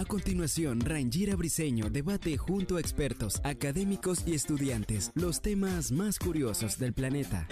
A continuación, Rangira Briseño debate junto a expertos, académicos y estudiantes los temas más curiosos del planeta.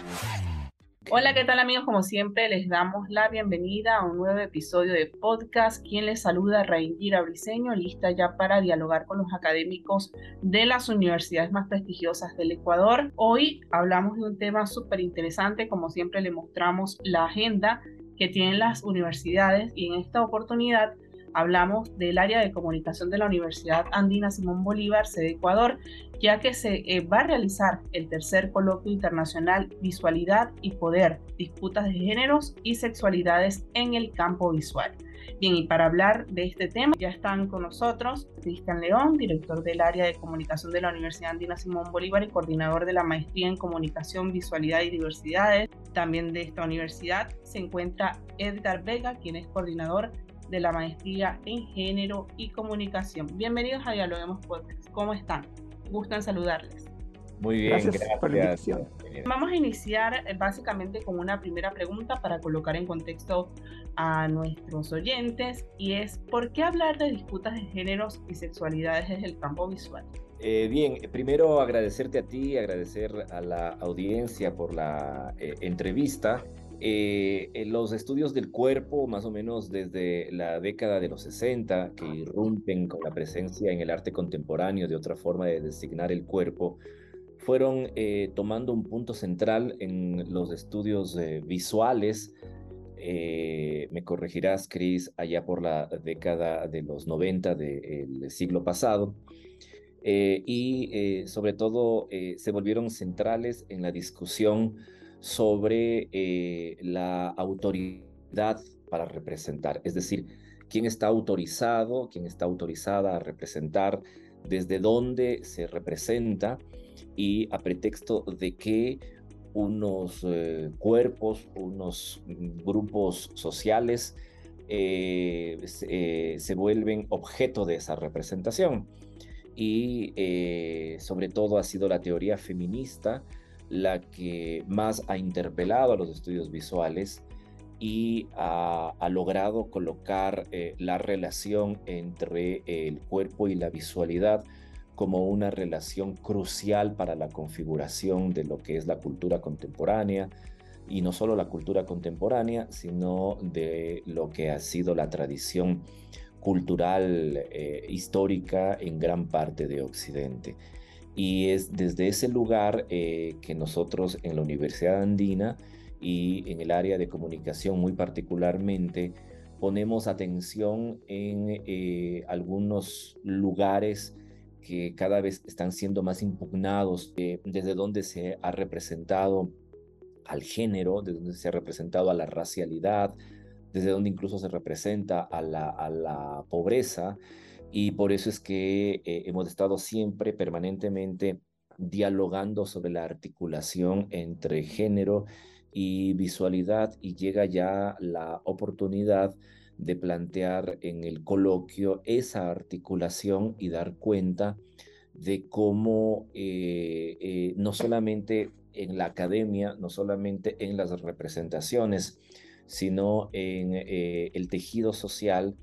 Hola, ¿qué tal amigos? Como siempre, les damos la bienvenida a un nuevo episodio de podcast. Quien les saluda, Rangira Briseño, lista ya para dialogar con los académicos de las universidades más prestigiosas del Ecuador. Hoy hablamos de un tema súper interesante, como siempre le mostramos la agenda que tienen las universidades y en esta oportunidad hablamos del área de comunicación de la Universidad Andina Simón Bolívar, sede Ecuador, ya que se eh, va a realizar el tercer coloquio internacional Visualidad y Poder, disputas de géneros y sexualidades en el campo visual. Bien, y para hablar de este tema ya están con nosotros Cristian León, director del área de comunicación de la Universidad Andina Simón Bolívar y coordinador de la maestría en comunicación, visualidad y diversidades. También de esta universidad se encuentra Edgar Vega, quien es coordinador de la maestría en género y comunicación. Bienvenidos a Dialoguemos Podcast. ¿Cómo están? Gustan saludarles. Muy bien, gracias, por la invitación. Vamos a iniciar eh, básicamente con una primera pregunta para colocar en contexto a nuestros oyentes y es ¿por qué hablar de disputas de géneros y sexualidades desde el campo visual? Eh, bien, primero agradecerte a ti, agradecer a la audiencia por la eh, entrevista. Eh, los estudios del cuerpo, más o menos desde la década de los 60, que irrumpen con la presencia en el arte contemporáneo de otra forma de designar el cuerpo, fueron eh, tomando un punto central en los estudios eh, visuales. me corregirás, Chris, allá por la década de los 90 del siglo pasado. y sobre todo se volvieron centrales en la discusión sobre eh, la autoridad para representar, es decir, quién está autorizado, quién está autorizada a representar, desde dónde se representa y a pretexto de que unos eh, cuerpos, unos grupos sociales eh, se, vuelven objeto de esa representación. Y sobre todo ha sido la teoría feminista la que más ha interpelado a los estudios visuales y ha, logrado colocar eh, la relación entre el cuerpo y la visualidad como una relación crucial para la configuración de lo que es la cultura contemporánea, y no solo la cultura contemporánea, sino de lo que ha sido la tradición cultural eh, histórica en gran parte de Occidente. Y es desde ese lugar eh, que nosotros en la Universidad Andina y en el área de comunicación muy particularmente ponemos atención en eh, algunos lugares que cada vez están siendo más impugnados, desde donde se ha representado al género, desde donde se ha representado a la racialidad, desde donde incluso se representa a la, a la pobreza. Y por eso es que eh, hemos estado siempre permanentemente dialogando sobre la articulación entre género y visualidad y llega ya la oportunidad de plantear en el coloquio esa articulación y dar cuenta de cómo eh, eh, no solamente en la academia, no solamente en las representaciones, sino en el tejido social,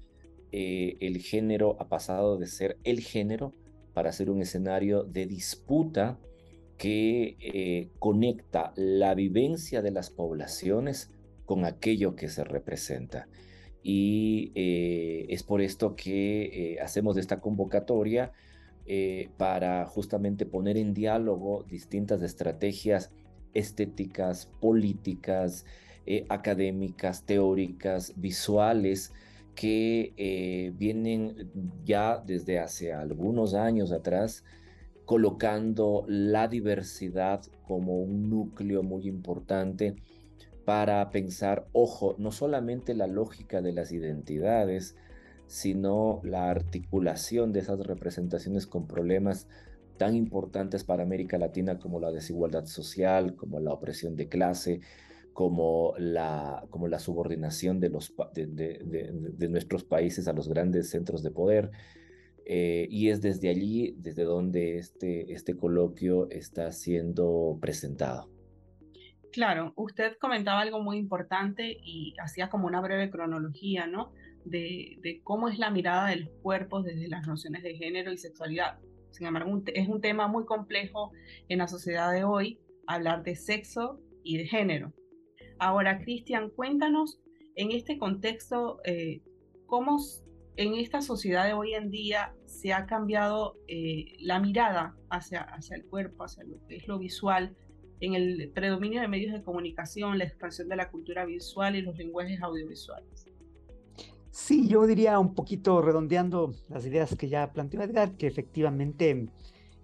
eh, el género ha pasado de ser el género para ser un escenario de disputa que eh, conecta la vivencia de las poblaciones con aquello que se representa. Y eh, es por esto que hacemos esta convocatoria para justamente poner en diálogo distintas estrategias estéticas, políticas, académicas, teóricas, visuales, que eh, vienen ya desde hace algunos años atrás colocando la diversidad como un núcleo muy importante para pensar, ojo, no solamente la lógica de las identidades, sino la articulación de esas representaciones con problemas tan importantes para América Latina como la desigualdad social, como la opresión de clase, como la, como la subordinación de, nuestros países a los grandes centros de poder. Eh, y es desde allí, desde donde este, este coloquio está siendo presentado. Claro, usted comentaba algo muy importante y hacía como una breve cronología, ¿no? De, cómo es la mirada de los cuerpos desde las nociones de género y sexualidad. Sin embargo, es un tema muy complejo en la sociedad de hoy hablar de sexo y de género. Ahora, Cristian, cuéntanos en este contexto, eh, cómo en esta sociedad de hoy en día se ha cambiado eh, la mirada hacia, el cuerpo, hacia lo visual, en el predominio de medios de comunicación, la expansión de la cultura visual y los lenguajes audiovisuales. Sí, yo diría un poquito redondeando las ideas que ya planteó Edgar, que efectivamente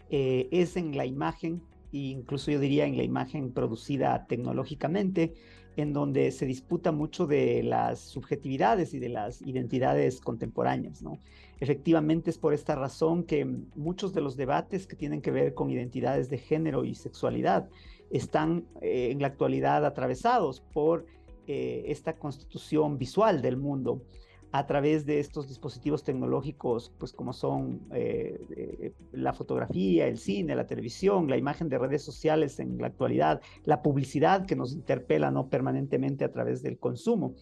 eh, es en la imagen, e incluso yo diría en la imagen producida tecnológicamente, en donde se disputa mucho de las subjetividades y de las identidades contemporáneas, ¿no? Efectivamente es por esta razón que muchos de los debates que tienen que ver con identidades de género y sexualidad están eh, en la actualidad atravesados por eh, esta constitución visual del mundo a través de estos dispositivos tecnológicos, pues como son eh, la fotografía, el cine, la televisión, la imagen de redes sociales en la actualidad, la publicidad que nos interpela no permanentemente a través del consumo.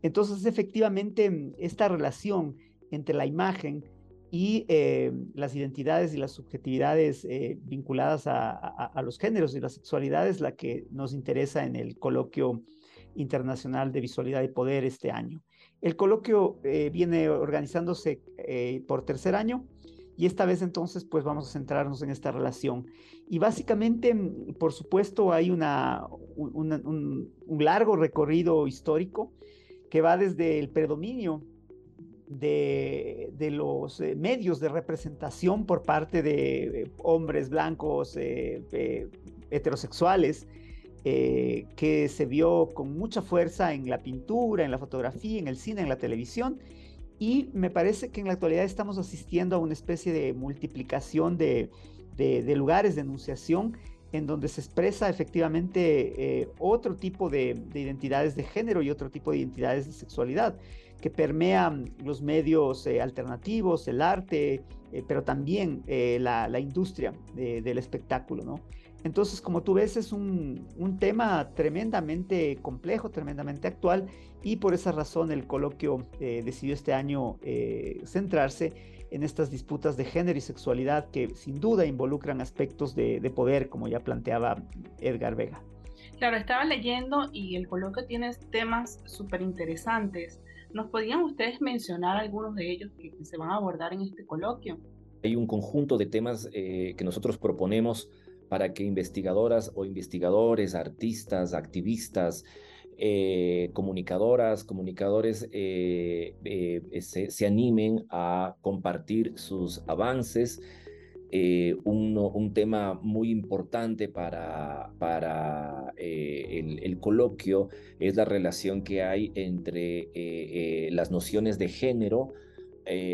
Entonces, efectivamente, esta relación entre la imagen y eh, las identidades y las subjetividades vinculadas a, los géneros y las sexualidades, la que nos interesa en el coloquio internacional de visualidad y poder este año. El coloquio eh, viene organizándose eh, por tercer año y esta vez entonces pues vamos a centrarnos en esta relación. Y básicamente, mm, por supuesto, hay una, un, largo recorrido histórico que va desde el predominio de, los eh, medios de representación por parte de hombres blancos heterosexuales, eh, que se vio con mucha fuerza en la pintura, en la fotografía, en el cine, en la televisión. Y me parece que en la actualidad estamos asistiendo a una especie de multiplicación de, lugares de enunciación en donde se expresa efectivamente eh, otro tipo de, identidades de género y otro tipo de identidades de sexualidad que permean los medios eh, alternativos, el arte, pero también la, industria del espectáculo, ¿no? Entonces, como tú ves, es un, tema tremendamente complejo, tremendamente actual y por esa razón el coloquio eh, decidió este año eh, centrarse en estas disputas de género y sexualidad que sin duda involucran aspectos de, poder, como ya planteaba Edgar Vega. Claro, estaba leyendo y el coloquio tiene temas súper interesantes. ¿Nos podrían ustedes mencionar algunos de ellos que, se van a abordar en este coloquio? Hay un conjunto de temas eh, que nosotros proponemos para que investigadoras o investigadores, artistas, activistas, eh, comunicadoras, comunicadores eh, eh, se, animen a compartir sus avances. Un, tema muy importante para, el, coloquio es la relación que hay entre las nociones de género,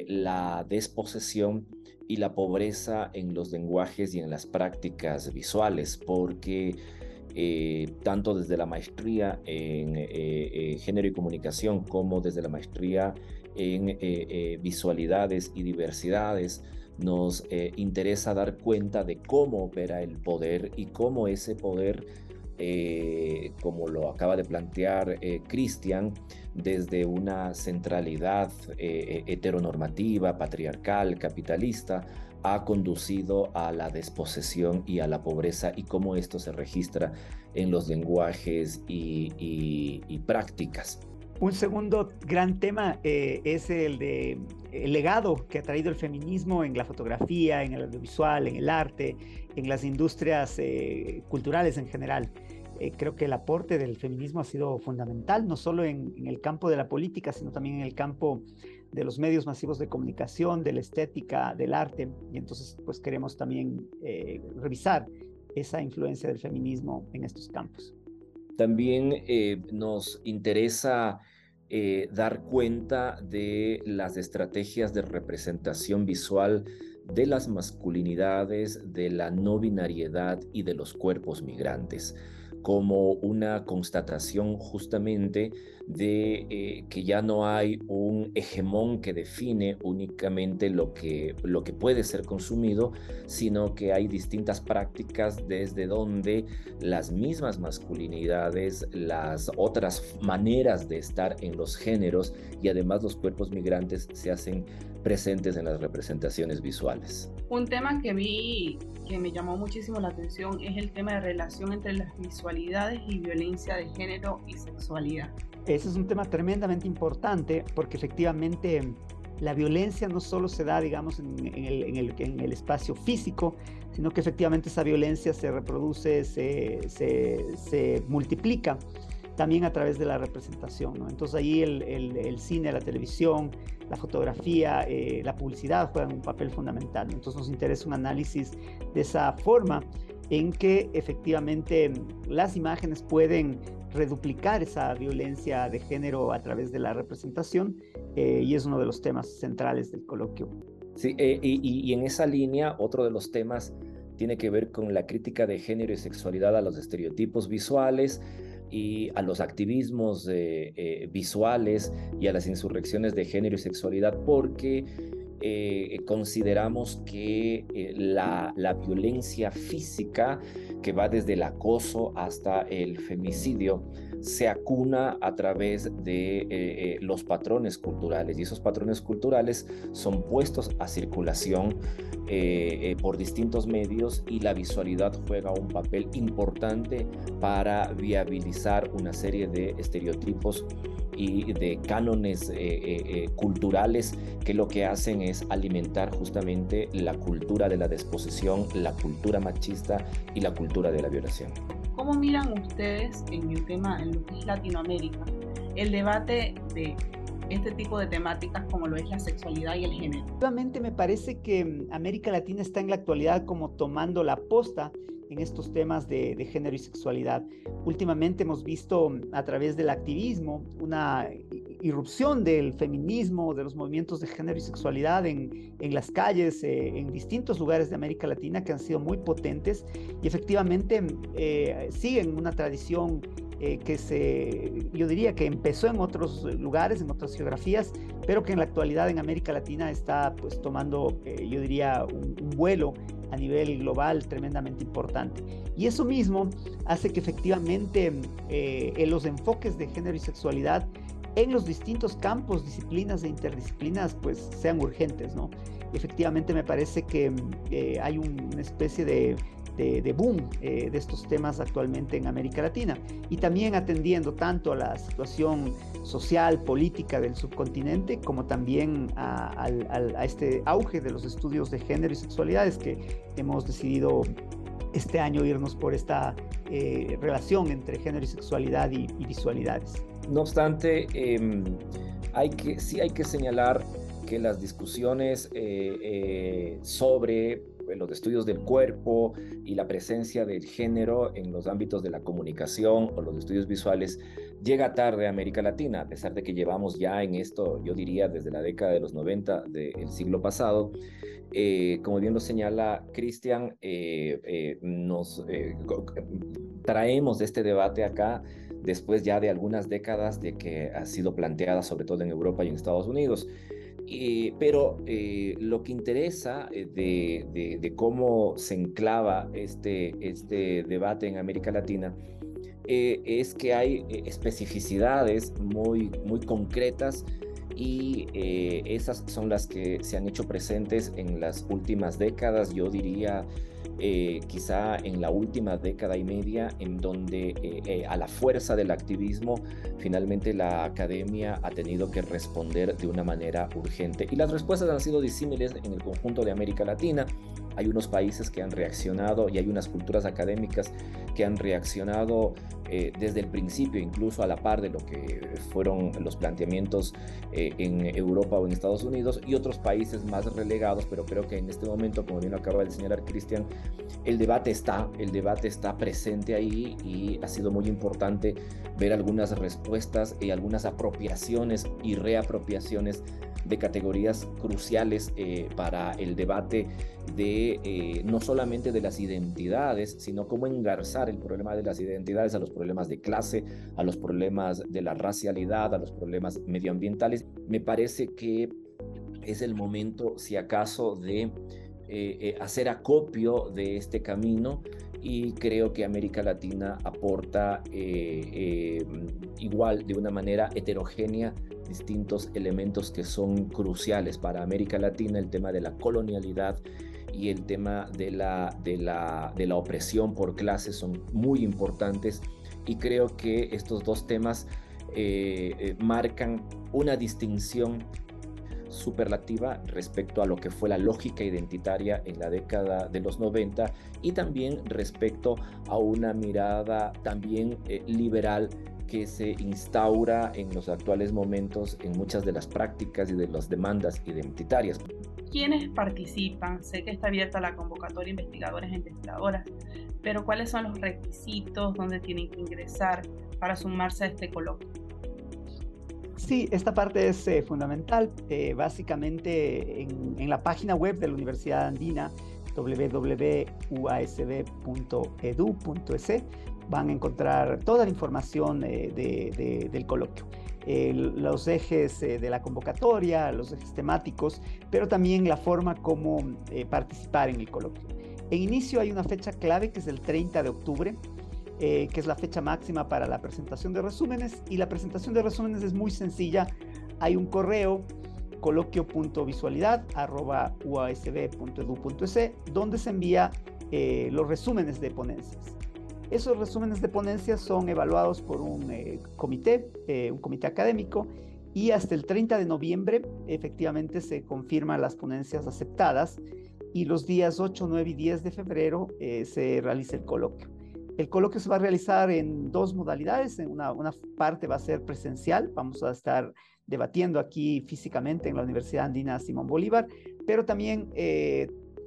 la desposesión y la pobreza en los lenguajes y en las prácticas visuales, porque eh, tanto desde la maestría en eh, eh, género y comunicación como desde la maestría en visualidades y diversidades, nos interesa dar cuenta de cómo opera el poder y cómo ese poder, como lo acaba de plantear Cristian, desde una centralidad eh, heteronormativa, patriarcal, capitalista, ha conducido a la desposesión y a la pobreza y cómo esto se registra en los lenguajes y, prácticas. Un segundo gran tema eh, es el de el legado que ha traído el feminismo en la fotografía, en el audiovisual, en el arte, en las industrias eh, culturales en general. Eh, creo que el aporte del feminismo ha sido fundamental, no solo en, el campo de la política, sino también en el campo de los medios masivos de comunicación, de la estética, del arte. Y entonces, pues queremos también eh, revisar esa influencia del feminismo en estos campos. También eh, nos interesa eh, dar cuenta de las estrategias de representación visual de las masculinidades, de la no binariedad y de los cuerpos migrantes como una constatación justamente de eh, que ya no hay un hegemón que define únicamente lo que, lo que puede ser consumido, sino que hay distintas prácticas desde donde las mismas masculinidades, las otras maneras de estar en los géneros y además los cuerpos migrantes se hacen presentes en las representaciones visuales. Un tema que vi que me llamó muchísimo la atención es el tema de relación entre las visualidades y violencia de género y sexualidad. Ese es un tema tremendamente importante porque efectivamente la violencia no solo se da, digamos, en, el, en, el, espacio físico, sino que efectivamente esa violencia se reproduce, se, se, se multiplica también a través de la representación. ¿no? Entonces ahí el, el, cine, la televisión, la fotografía, eh, la publicidad juegan un papel fundamental. Entonces nos interesa un análisis de esa forma en que efectivamente las imágenes pueden reduplicar esa violencia de género a través de la representación eh, y es uno de los temas centrales del coloquio. Sí, eh, y, en esa línea otro de los temas tiene que ver con la crítica de género y sexualidad a los estereotipos visuales, y a los activismos eh, visuales y a las insurrecciones de género y sexualidad porque eh, consideramos que eh, la, la, violencia física que va desde el acoso hasta el femicidio se acuna a través de los patrones culturales y esos patrones culturales son puestos a circulación por distintos medios y la visualidad juega un papel importante para viabilizar una serie de estereotipos y de cánones eh, eh, eh, culturales que lo que hacen es alimentar justamente la cultura de la desposesión, la cultura machista y la cultura de la violación. ¿Cómo miran ustedes en el tema en lo que es Latinoamérica el debate de este tipo de temáticas como lo es la sexualidad y el género? Nuevamente me parece que mm, América Latina está en la actualidad como tomando la posta en estos temas de, género y sexualidad. Últimamente hemos visto mm, a través del activismo una irrupción del feminismo, de los movimientos de género y sexualidad en, en las calles, eh, en distintos lugares de América Latina que han sido muy potentes y efectivamente eh, siguen una tradición eh, que se, yo diría que empezó en otros lugares, en otras geografías, pero que en la actualidad en América Latina está pues tomando, eh, yo diría, un, vuelo a nivel global tremendamente importante. Y eso mismo hace que efectivamente eh, en los enfoques de género y sexualidad en los distintos campos, disciplinas e interdisciplinas, pues sean urgentes, ¿no? Efectivamente me parece que hay una especie de de, boom eh, de estos temas actualmente en América Latina y también atendiendo tanto a la situación social, política del subcontinente, como también a, este auge de los estudios de género y sexualidades que hemos decidido este año irnos por esta eh, relación entre género y sexualidad y, visualidades. No obstante, em, hay que, sí hay que señalar que las discusiones eh, sobre los estudios del cuerpo y la presencia del género en los ámbitos de la comunicación o los estudios visuales llega tarde a América Latina, a pesar de que llevamos ya en esto, yo diría, desde la década de los 90 del siglo pasado. Eh, como bien lo señala Cristian, eh, eh, nos traemos este debate acá después ya de algunas décadas de que ha sido planteada sobre todo en Europa y en Estados Unidos. Eh, pero eh, lo que interesa eh, de, cómo se enclava este, este debate en América Latina es que hay especificidades muy, muy concretas y esas son las que se han hecho presentes en las últimas décadas, yo diría eh, quizá en la última década y media, en donde eh, eh, a la fuerza del activismo, finalmente la academia ha tenido que responder de una manera urgente. Y las respuestas han sido disímiles en el conjunto de América Latina. Hay unos países que han reaccionado y hay unas culturas académicas que han reaccionado eh, desde el principio, incluso a la par de lo que fueron los planteamientos eh, en Europa o en Estados Unidos, y otros países más relegados, pero creo que en este momento, como bien acaba de señalar Cristian, el debate está, el debate está presente ahí y ha sido muy importante ver algunas respuestas y algunas apropiaciones y reapropiaciones de categorías cruciales eh, para el debate de eh, no solamente de las identidades, sino cómo engarzar el problema de las identidades a los problemas de clase, a los problemas de la racialidad, a los problemas medioambientales. Me parece que es el momento, si acaso, de eh, hacer acopio de este camino y creo que América Latina aporta igual de una manera heterogénea distintos elementos que son cruciales para América Latina, el tema de la colonialidad y el tema de la, de la, de la opresión por clases son muy importantes y creo que estos dos temas eh, eh, marcan una distinción superlativa respecto a lo que fue la lógica identitaria en la década de los 90 y también respecto a una mirada también eh, liberal que se instaura en los actuales momentos en muchas de las prácticas y de las demandas identitarias. ¿Quiénes participan? Sé que está abierta la convocatoria investigadores e investigadoras, pero ¿cuáles son los requisitos? ¿Dónde tienen que ingresar para sumarse a este coloquio? Sí, esta parte es eh, fundamental. Eh, básicamente en, la página web de la Universidad Andina, www.uasb.edu.es, van a encontrar toda la información eh, del coloquio. Los ejes eh, de la convocatoria, los ejes temáticos, pero también la forma como eh, participar en el coloquio. En inicio hay una fecha clave que es el 30 de octubre, que es la fecha máxima para la presentación de resúmenes y la presentación de resúmenes es muy sencilla. Hay un correo coloquio.visualidad.uasb.edu.es donde se envía los resúmenes de ponencias. Esos resúmenes de ponencias son evaluados por un eh, comité, eh, un comité académico, y hasta el 30 de noviembre efectivamente se confirman las ponencias aceptadas y los días 8, 9 y 10 de febrero eh, se realiza el coloquio. El coloquio se va a realizar en dos modalidades. En una, una, parte va a ser presencial, vamos a estar debatiendo aquí físicamente en la Universidad Andina Simón Bolívar, pero también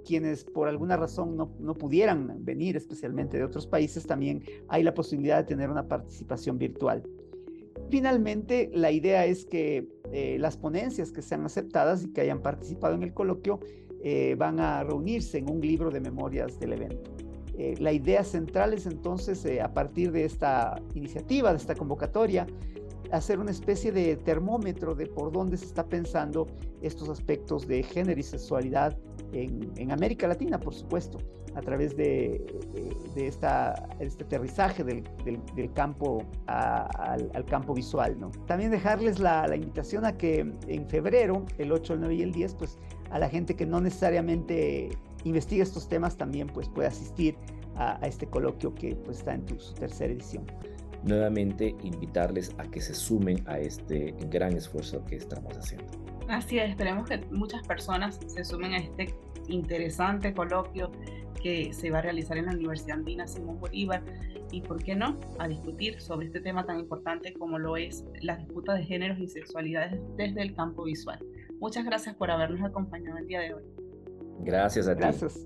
quienes por alguna razón no, no, pudieran venir, especialmente de otros países, también hay la posibilidad de tener una participación virtual. Finalmente, la idea es que eh, las ponencias que sean aceptadas y que hayan participado en el coloquio eh, van a reunirse en un libro de memorias del evento. Eh, la idea central es entonces, a partir de esta iniciativa, de esta convocatoria, hacer una especie de termómetro de por dónde se está pensando estos aspectos de género y sexualidad en, América Latina, por supuesto, a través de, este aterrizaje del, campo al, campo visual. ¿no? También dejarles la, invitación a que en febrero, el 8, el 9 y el 10, pues a la gente que no necesariamente investiga estos temas también pues puede asistir a, a este coloquio que pues está en su tercera edición nuevamente invitarles a que se sumen a este gran esfuerzo que estamos haciendo. Así es, esperemos que muchas personas se sumen a este interesante coloquio que se va a realizar en la Universidad Andina Simón Bolívar y, ¿por qué no?, a discutir sobre este tema tan importante como lo es la disputa de géneros y sexualidades desde el campo visual. Muchas gracias por habernos acompañado el día de hoy. Gracias a ti. Gracias,